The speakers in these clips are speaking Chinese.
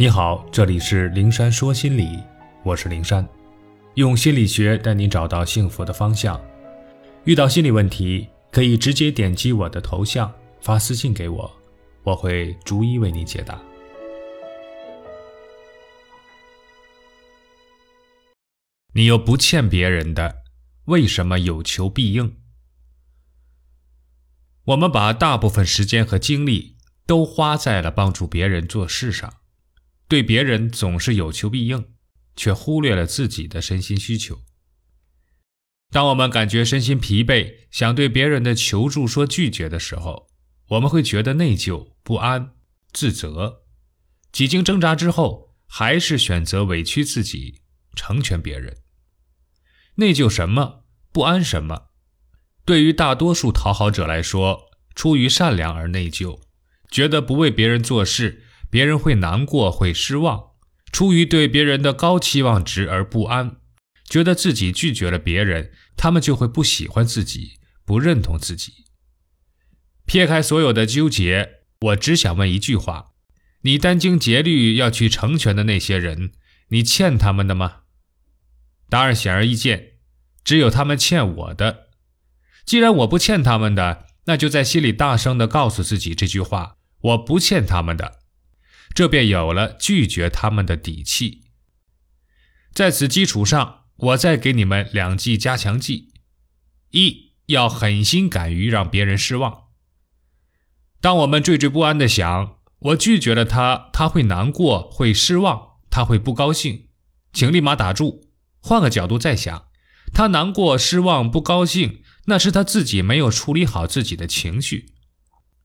你好，这里是灵山说心理，我是灵山，用心理学带你找到幸福的方向。遇到心理问题，可以直接点击我的头像发私信给我，我会逐一为你解答。你又不欠别人的，为什么有求必应？我们把大部分时间和精力都花在了帮助别人做事上，对别人总是有求必应，却忽略了自己的身心需求。当我们感觉身心疲惫，想对别人的求助说拒绝的时候，我们会觉得内疚、不安、自责。几经挣扎之后，还是选择委屈自己，成全别人。内疚什么？不安什么？对于大多数讨好者来说，出于善良而内疚，觉得不为别人做事，别人会难过、会失望；出于对别人的高期望值而不安，觉得自己拒绝了别人，他们就会不喜欢自己、不认同自己。撇开所有的纠结，我只想问一句话：你殚精竭虑要去成全的那些人，你欠他们的吗？答案显而易见，只有他们欠我的。既然我不欠他们的，那就在心里大声地告诉自己这句话：我不欠他们的，这便有了拒绝他们的底气。在此基础上，我再给你们两剂加强剂：一要狠心敢于让别人失望。当我们惴惴不安地想我拒绝了他，他会难过，会失望，他会不高兴，请立马打住，换个角度再想，他难过、失望、不高兴。那是他自己没有处理好自己的情绪。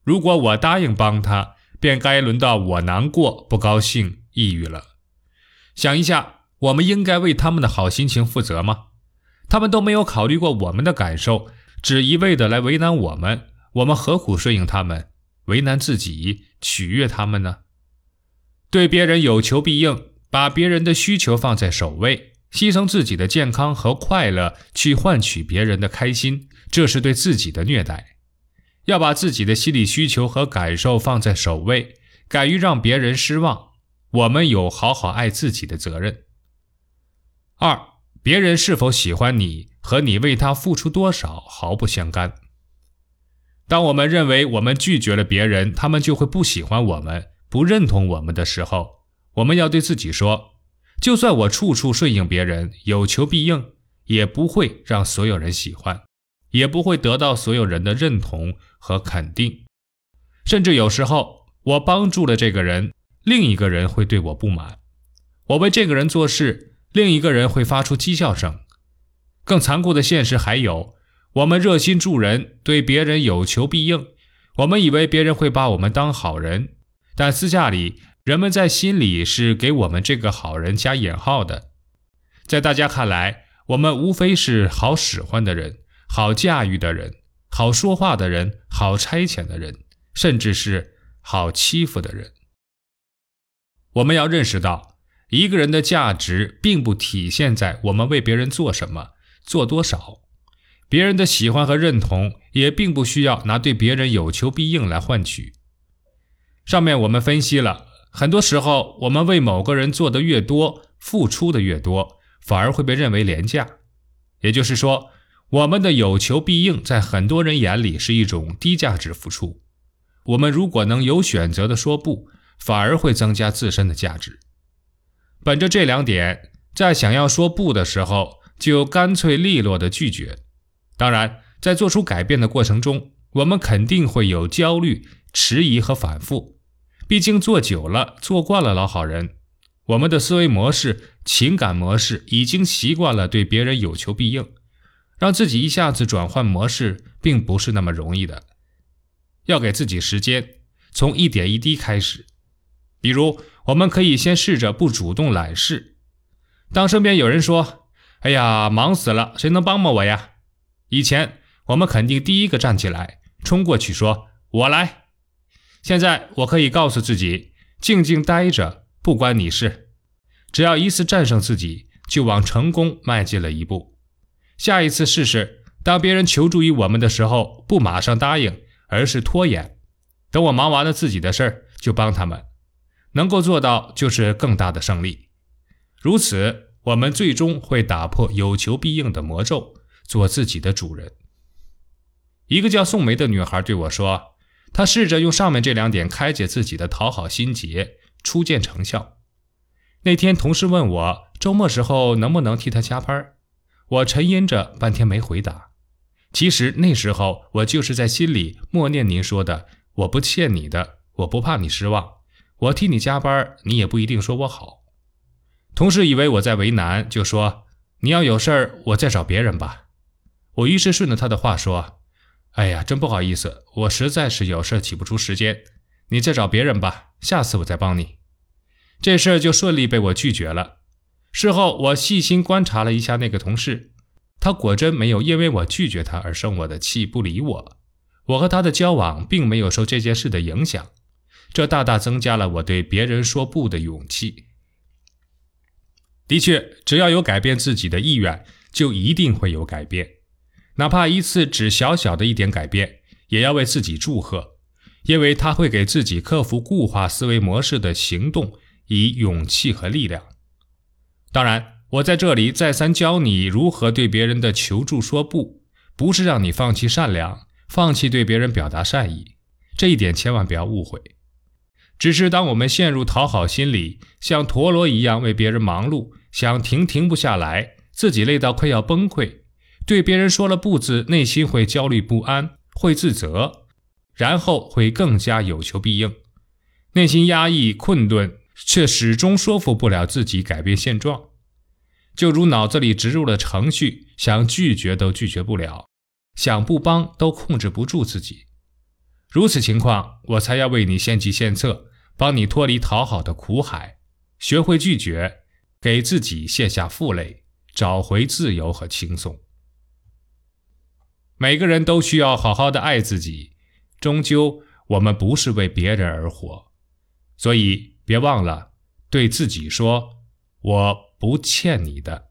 如果我答应帮他，便该轮到我难过、不高兴、抑郁了。想一下，我们应该为他们的好心情负责吗？他们都没有考虑过我们的感受，只一味的来为难我们，我们何苦顺应他们，为难自己，取悦他们呢？对别人有求必应，把别人的需求放在首位。牺牲自己的健康和快乐去换取别人的开心，这是对自己的虐待。要把自己的心理需求和感受放在首位，敢于让别人失望，我们有好好爱自己的责任。二，别人是否喜欢你和你为他付出多少毫不相干。当我们认为我们拒绝了别人，他们就会不喜欢我们、不认同我们的时候，我们要对自己说。就算我处处顺应别人，有求必应，也不会让所有人喜欢，也不会得到所有人的认同和肯定。甚至有时候，我帮助了这个人，另一个人会对我不满；我为这个人做事，另一个人会发出讥笑声。更残酷的现实还有，我们热心助人，对别人有求必应，我们以为别人会把我们当好人，但私下里。人们在心里是给我们这个好人加引号的，在大家看来，我们无非是好使唤的人、好驾驭的人、好说话的人、好差遣的人，甚至是好欺负的人。我们要认识到，一个人的价值并不体现在我们为别人做什么、做多少，别人的喜欢和认同也并不需要拿对别人有求必应来换取。上面我们分析了。很多时候，我们为某个人做的越多，付出的越多，反而会被认为廉价。也就是说，我们的有求必应，在很多人眼里是一种低价值付出。我们如果能有选择的说不，反而会增加自身的价值。本着这两点，在想要说不的时候，就干脆利落的拒绝。当然，在做出改变的过程中，我们肯定会有焦虑、迟疑和反复。毕竟做久了，做惯了老好人，我们的思维模式、情感模式已经习惯了对别人有求必应，让自己一下子转换模式，并不是那么容易的。要给自己时间，从一点一滴开始。比如，我们可以先试着不主动揽事。当身边有人说：“哎呀，忙死了，谁能帮帮我呀？”以前我们肯定第一个站起来，冲过去说：“我来。”现在我可以告诉自己，静静待着，不关你事。只要一次战胜自己，就往成功迈进了一步。下一次试试，当别人求助于我们的时候，不马上答应，而是拖延。等我忙完了自己的事儿，就帮他们。能够做到就是更大的胜利。如此，我们最终会打破有求必应的魔咒，做自己的主人。一个叫宋梅的女孩对我说：“她试着用上面这两点开解自己的讨好心结，初见成效。”那天，同事问我周末时候能不能替他加班，我沉吟着半天没回答。其实那时候我就是在心里默念您说的：“我不欠你的，我不怕你失望，我替你加班，你也不一定说我好。”同事以为我在为难，就说：“你要有事儿，我再找别人吧。”我于是顺着他的话说：“哎呀，真不好意思，我实在是有事挤不出时间，你再找别人吧，下次我再帮你。”这事儿就顺利被我拒绝了。事后我细心观察了一下那个同事，他果真没有因为我拒绝他而生我的气不理我。我和他的交往并没有受这件事的影响，这大大增加了我对别人说不的勇气。的确，只要有改变自己的意愿，就一定会有改变，哪怕一次只小小的一点改变，也要为自己祝贺，因为他会给自己克服固化思维模式的行动。以勇气和力量。当然，我在这里再三教你如何对别人的求助说不，不是让你放弃善良，放弃对别人表达善意，这一点千万不要误会。只是当我们陷入讨好心理，像陀螺一样为别人忙碌，想停停不下来，自己累到快要崩溃，对别人说了不字，内心会焦虑不安，会自责，然后会更加有求必应，内心压抑困顿。却始终说服不了自己改变现状，就如脑子里植入了程序，想拒绝都拒绝不了，想不帮都控制不住自己。如此情况，我才要为你献计献策，帮你脱离讨好的苦海，学会拒绝，给自己卸下负累，找回自由和轻松。每个人都需要好好的爱自己，终究我们不是为别人而活，所以。别忘了对自己说：“我不欠你的。”